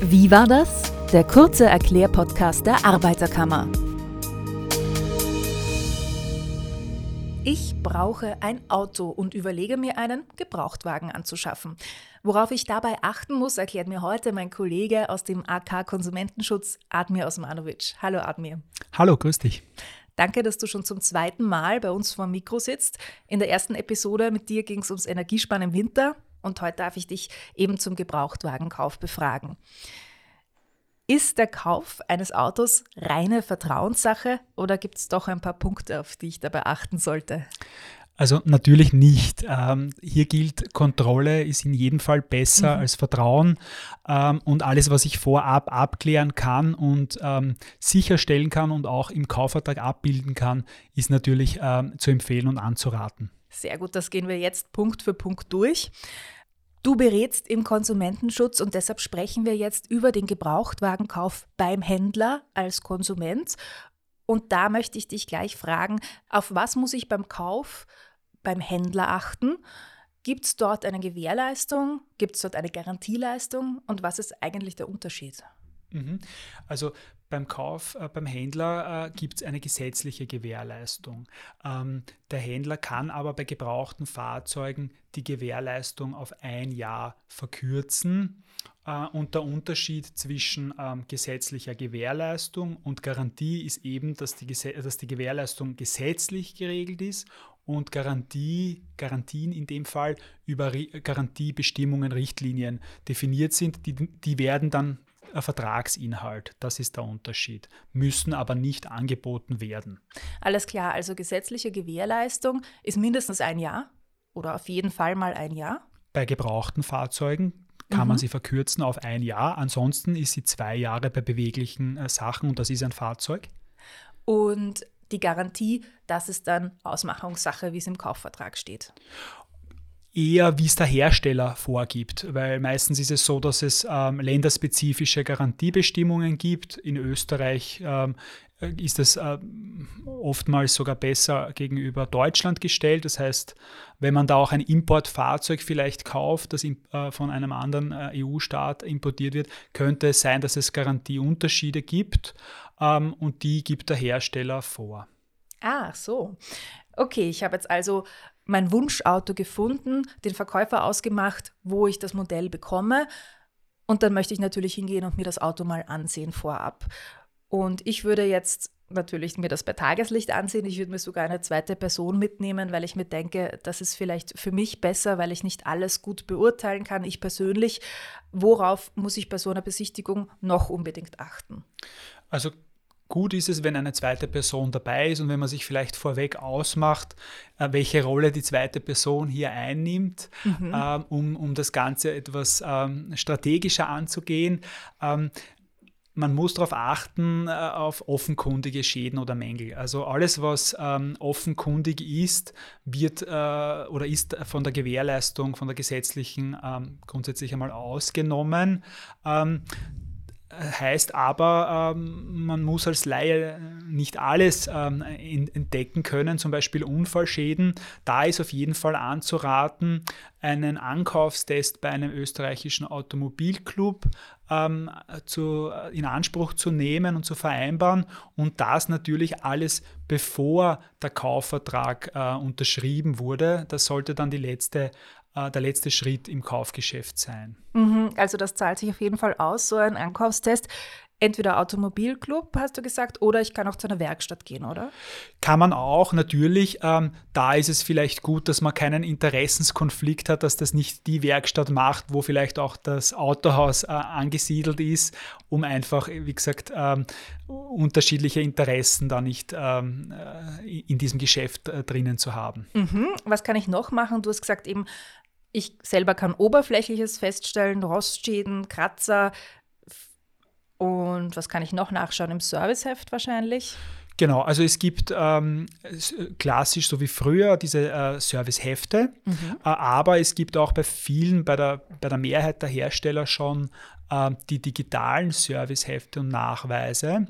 Wie war das? Der kurze Erklärpodcast der Arbeiterkammer. Ich brauche ein Auto und überlege mir einen Gebrauchtwagen anzuschaffen. Worauf ich dabei achten muss, erklärt mir heute mein Kollege aus dem AK Konsumentenschutz, Admir Osmanovic. Hallo Admir. Hallo, grüß dich. Danke, dass du schon zum zweiten Mal bei uns vor dem Mikro sitzt. In der ersten Episode mit dir ging es ums Energiesparen im Winter und heute darf ich dich eben zum Gebrauchtwagenkauf befragen. Ist der Kauf eines Autos reine Vertrauenssache oder gibt es doch ein paar Punkte, auf die ich dabei achten sollte? Also natürlich nicht. Ähm, hier gilt, Kontrolle ist in jedem Fall besser mhm. als Vertrauen. Ähm, und alles, was ich vorab abklären kann und ähm, sicherstellen kann und auch im Kaufvertrag abbilden kann, ist natürlich ähm, zu empfehlen und anzuraten. Sehr gut, das gehen wir jetzt Punkt für Punkt durch. Du berätst im Konsumentenschutz und deshalb sprechen wir jetzt über den Gebrauchtwagenkauf beim Händler als Konsument. Und da möchte ich dich gleich fragen, auf was muss ich beim Kauf beim Händler achten? Gibt es dort eine Gewährleistung? Gibt es dort eine Garantieleistung? Und was ist eigentlich der Unterschied? Mhm. Also beim Kauf äh, beim Händler äh, gibt es eine gesetzliche Gewährleistung. Ähm, der Händler kann aber bei gebrauchten Fahrzeugen die Gewährleistung auf ein Jahr verkürzen. Äh, und der Unterschied zwischen ähm, gesetzlicher Gewährleistung und Garantie ist eben, dass die, dass die Gewährleistung gesetzlich geregelt ist und Garantie, Garantien in dem Fall über Garantiebestimmungen, Richtlinien definiert sind. Die, die werden dann Vertragsinhalt. Das ist der Unterschied. Müssen aber nicht angeboten werden. Alles klar, also gesetzliche Gewährleistung ist mindestens ein Jahr oder auf jeden Fall mal ein Jahr. Bei gebrauchten Fahrzeugen kann mhm. man sie verkürzen auf ein Jahr. Ansonsten ist sie zwei Jahre bei beweglichen äh, Sachen und das ist ein Fahrzeug. Und die Garantie, das ist dann Ausmachungssache, wie es im Kaufvertrag steht eher, wie es der Hersteller vorgibt, weil meistens ist es so, dass es ähm, länderspezifische Garantiebestimmungen gibt. In Österreich ähm, ist es äh, oftmals sogar besser gegenüber Deutschland gestellt. Das heißt, wenn man da auch ein Importfahrzeug vielleicht kauft, das in, äh, von einem anderen äh, EU-Staat importiert wird, könnte es sein, dass es Garantieunterschiede gibt ähm, und die gibt der Hersteller vor. Ah, so. Okay, ich habe jetzt also mein Wunschauto gefunden, den Verkäufer ausgemacht, wo ich das Modell bekomme. Und dann möchte ich natürlich hingehen und mir das Auto mal ansehen vorab. Und ich würde jetzt natürlich mir das bei Tageslicht ansehen. Ich würde mir sogar eine zweite Person mitnehmen, weil ich mir denke, das ist vielleicht für mich besser, weil ich nicht alles gut beurteilen kann. Ich persönlich, worauf muss ich bei so einer Besichtigung noch unbedingt achten? Also Gut ist es, wenn eine zweite Person dabei ist und wenn man sich vielleicht vorweg ausmacht, äh, welche Rolle die zweite Person hier einnimmt, mhm. ähm, um, um das Ganze etwas ähm, strategischer anzugehen. Ähm, man muss darauf achten, äh, auf offenkundige Schäden oder Mängel. Also alles, was ähm, offenkundig ist, wird äh, oder ist von der Gewährleistung, von der gesetzlichen ähm, grundsätzlich einmal ausgenommen. Ähm, heißt aber, ähm, man muss als Laie nicht alles ähm, entdecken können, zum Beispiel Unfallschäden. Da ist auf jeden Fall anzuraten, einen Ankaufstest bei einem österreichischen Automobilclub ähm, zu, in Anspruch zu nehmen und zu vereinbaren und das natürlich alles bevor der Kaufvertrag äh, unterschrieben wurde. Das sollte dann die letzte äh, der letzte Schritt im Kaufgeschäft sein. Mhm, also das zahlt sich auf jeden Fall aus, so ein Ankaufstest. Entweder Automobilclub, hast du gesagt, oder ich kann auch zu einer Werkstatt gehen, oder? Kann man auch, natürlich. Ähm, da ist es vielleicht gut, dass man keinen Interessenskonflikt hat, dass das nicht die Werkstatt macht, wo vielleicht auch das Autohaus äh, angesiedelt ist, um einfach, wie gesagt, ähm, unterschiedliche Interessen da nicht ähm, äh, in diesem Geschäft äh, drinnen zu haben. Mhm. Was kann ich noch machen? Du hast gesagt, eben ich selber kann Oberflächliches feststellen, Rostschäden, Kratzer. Und was kann ich noch nachschauen? Im Serviceheft wahrscheinlich? Genau, also es gibt ähm, klassisch so wie früher diese äh, Servicehefte, mhm. äh, aber es gibt auch bei vielen, bei der, bei der Mehrheit der Hersteller schon äh, die digitalen Servicehefte und Nachweise.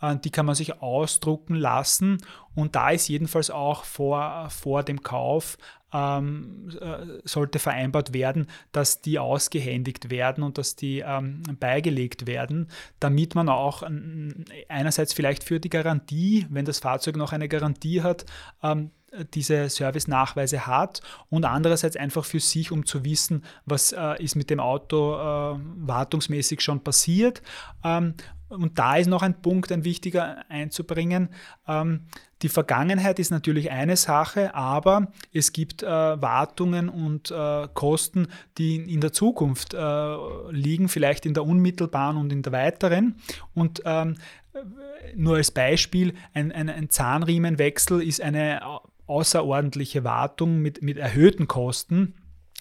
Äh, die kann man sich ausdrucken lassen und da ist jedenfalls auch vor, vor dem Kauf ähm, äh, sollte vereinbart werden, dass die ausgehändigt werden und dass die ähm, beigelegt werden, damit man auch einerseits vielleicht für die Garantie, wenn das Fahrzeug noch eine Garantie hat, ähm, diese Service-Nachweise hat und andererseits einfach für sich, um zu wissen, was äh, ist mit dem Auto äh, wartungsmäßig schon passiert. Ähm, und da ist noch ein Punkt, ein wichtiger einzubringen. Ähm, die Vergangenheit ist natürlich eine Sache, aber es gibt äh, Wartungen und äh, Kosten, die in der Zukunft äh, liegen, vielleicht in der unmittelbaren und in der weiteren. Und ähm, nur als Beispiel, ein, ein, ein Zahnriemenwechsel ist eine außerordentliche Wartung mit, mit erhöhten Kosten.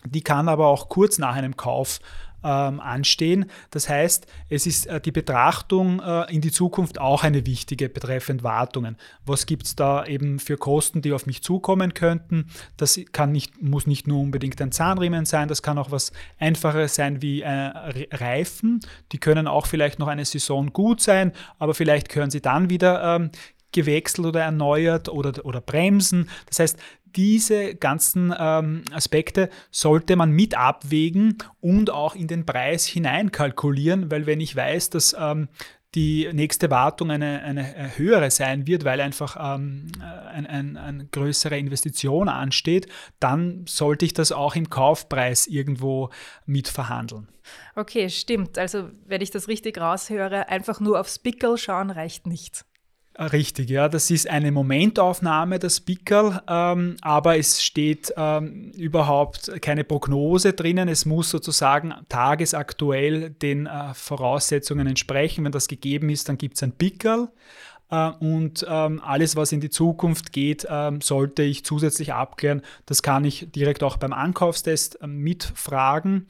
Die kann aber auch kurz nach einem Kauf ähm, anstehen. Das heißt, es ist äh, die Betrachtung äh, in die Zukunft auch eine wichtige betreffend Wartungen. Was gibt es da eben für Kosten, die auf mich zukommen könnten? Das kann nicht, muss nicht nur unbedingt ein Zahnriemen sein, das kann auch was Einfaches sein wie äh, Reifen. Die können auch vielleicht noch eine Saison gut sein, aber vielleicht können sie dann wieder ähm, gewechselt oder erneuert oder, oder Bremsen. Das heißt, diese ganzen ähm, Aspekte sollte man mit abwägen und auch in den Preis hineinkalkulieren, weil wenn ich weiß, dass ähm, die nächste Wartung eine, eine höhere sein wird, weil einfach ähm, eine ein, ein größere Investition ansteht, dann sollte ich das auch im Kaufpreis irgendwo mitverhandeln. Okay, stimmt. Also wenn ich das richtig raushöre, einfach nur aufs Pickel schauen reicht nicht. Richtig, ja, das ist eine Momentaufnahme, das Pickerl, ähm, aber es steht ähm, überhaupt keine Prognose drinnen. Es muss sozusagen tagesaktuell den äh, Voraussetzungen entsprechen. Wenn das gegeben ist, dann gibt es ein Pickerl. Äh, und ähm, alles, was in die Zukunft geht, ähm, sollte ich zusätzlich abklären. Das kann ich direkt auch beim Ankaufstest äh, mitfragen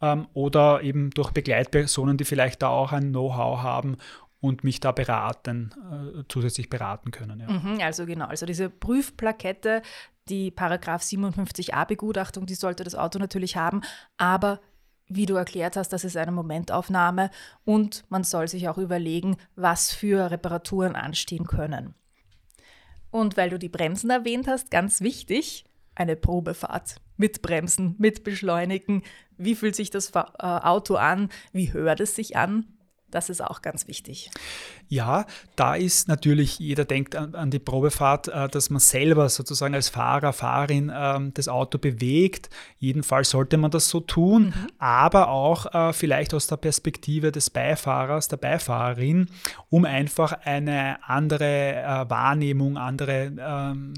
ähm, oder eben durch Begleitpersonen, die vielleicht da auch ein Know-how haben und mich da beraten, äh, zusätzlich beraten können. Ja. Mhm, also genau, also diese Prüfplakette, die Paragraph 57a Begutachtung, die sollte das Auto natürlich haben, aber wie du erklärt hast, das ist eine Momentaufnahme und man soll sich auch überlegen, was für Reparaturen anstehen können. Und weil du die Bremsen erwähnt hast, ganz wichtig, eine Probefahrt mit Bremsen, mit Beschleunigen. Wie fühlt sich das äh, Auto an? Wie hört es sich an? Das ist auch ganz wichtig. Ja, da ist natürlich, jeder denkt an, an die Probefahrt, äh, dass man selber sozusagen als Fahrer, Fahrerin äh, das Auto bewegt. Jedenfalls sollte man das so tun, mhm. aber auch äh, vielleicht aus der Perspektive des Beifahrers, der Beifahrerin, um einfach eine andere äh, Wahrnehmung, andere, ähm,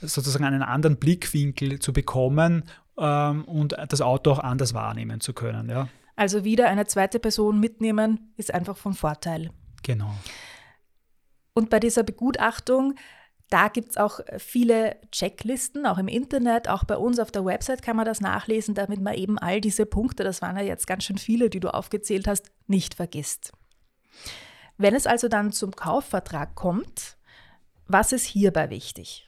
sozusagen einen anderen Blickwinkel zu bekommen ähm, und das Auto auch anders wahrnehmen zu können. Ja. Also wieder eine zweite Person mitnehmen ist einfach von Vorteil. Genau. Und bei dieser Begutachtung, da gibt es auch viele Checklisten, auch im Internet, auch bei uns auf der Website kann man das nachlesen, damit man eben all diese Punkte, das waren ja jetzt ganz schön viele, die du aufgezählt hast, nicht vergisst. Wenn es also dann zum Kaufvertrag kommt, was ist hierbei wichtig?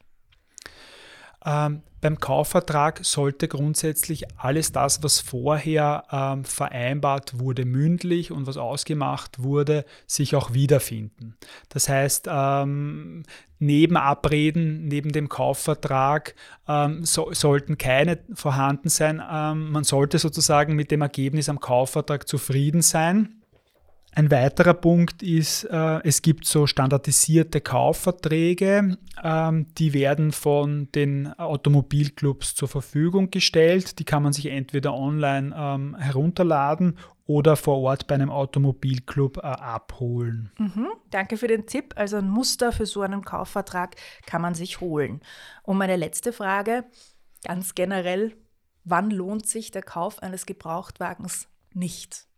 Ähm, beim Kaufvertrag sollte grundsätzlich alles das, was vorher ähm, vereinbart wurde, mündlich und was ausgemacht wurde, sich auch wiederfinden. Das heißt, ähm, neben Abreden, neben dem Kaufvertrag ähm, so, sollten keine vorhanden sein. Ähm, man sollte sozusagen mit dem Ergebnis am Kaufvertrag zufrieden sein. Ein weiterer Punkt ist, äh, es gibt so standardisierte Kaufverträge, ähm, die werden von den Automobilclubs zur Verfügung gestellt. Die kann man sich entweder online ähm, herunterladen oder vor Ort bei einem Automobilclub äh, abholen. Mhm, danke für den Tipp. Also ein Muster für so einen Kaufvertrag kann man sich holen. Und meine letzte Frage, ganz generell, wann lohnt sich der Kauf eines Gebrauchtwagens nicht?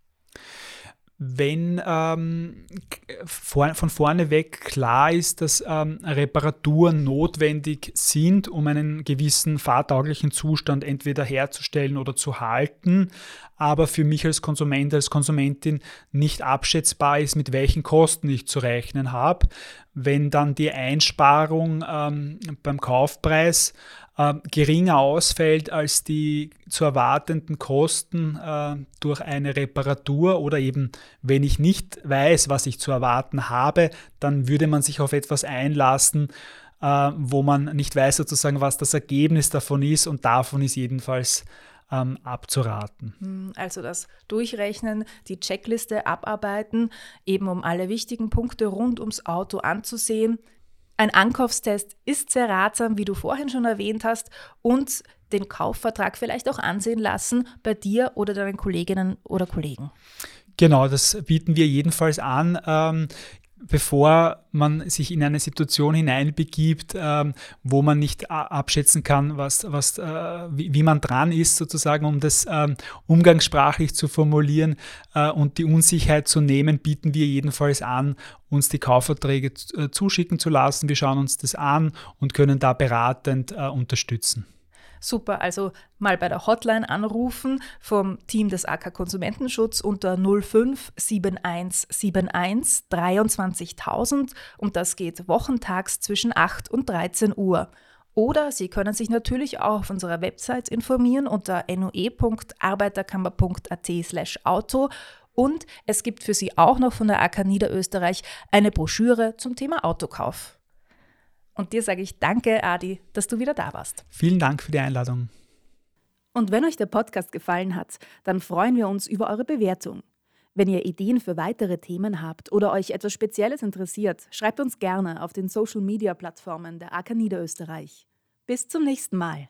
Wenn ähm, vor, von vorne weg klar ist, dass ähm, Reparaturen notwendig sind, um einen gewissen fahrtauglichen Zustand entweder herzustellen oder zu halten, aber für mich als Konsument, als Konsumentin nicht abschätzbar ist, mit welchen Kosten ich zu rechnen habe. Wenn dann die Einsparung ähm, beim Kaufpreis äh, geringer ausfällt als die zu erwartenden Kosten äh, durch eine Reparatur oder eben wenn ich nicht weiß, was ich zu erwarten habe, dann würde man sich auf etwas einlassen, äh, wo man nicht weiß sozusagen, was das Ergebnis davon ist und davon ist jedenfalls ähm, abzuraten. Hm, also das Durchrechnen, die Checkliste abarbeiten, eben um alle wichtigen Punkte rund ums Auto anzusehen. Ein Ankaufstest ist sehr ratsam, wie du vorhin schon erwähnt hast, und den Kaufvertrag vielleicht auch ansehen lassen bei dir oder deinen Kolleginnen oder Kollegen. Genau, das bieten wir jedenfalls an. Ähm, bevor man sich in eine Situation hineinbegibt, ähm, wo man nicht abschätzen kann, was, was, äh, wie, wie, man dran ist, sozusagen, um das ähm, umgangssprachlich zu formulieren äh, und die Unsicherheit zu nehmen, bieten wir jedenfalls an, uns die Kaufverträge äh, zuschicken zu lassen. Wir schauen uns das an und können da beratend äh, unterstützen. Super, also mal bei der Hotline anrufen vom Team des AK Konsumentenschutz unter 057171 23000 und das geht wochentags zwischen 8 und 13 Uhr. Oder Sie können sich natürlich auch auf unserer Website informieren unter noe.arbeiterkammer.at auto und es gibt für Sie auch noch von der AK Niederösterreich eine Broschüre zum Thema Autokauf. Und dir sage ich danke, Adi, dass du wieder da warst. Vielen Dank für die Einladung. Und wenn euch der Podcast gefallen hat, dann freuen wir uns über eure Bewertung. Wenn ihr Ideen für weitere Themen habt oder euch etwas Spezielles interessiert, schreibt uns gerne auf den Social Media Plattformen der AK Niederösterreich. Bis zum nächsten Mal.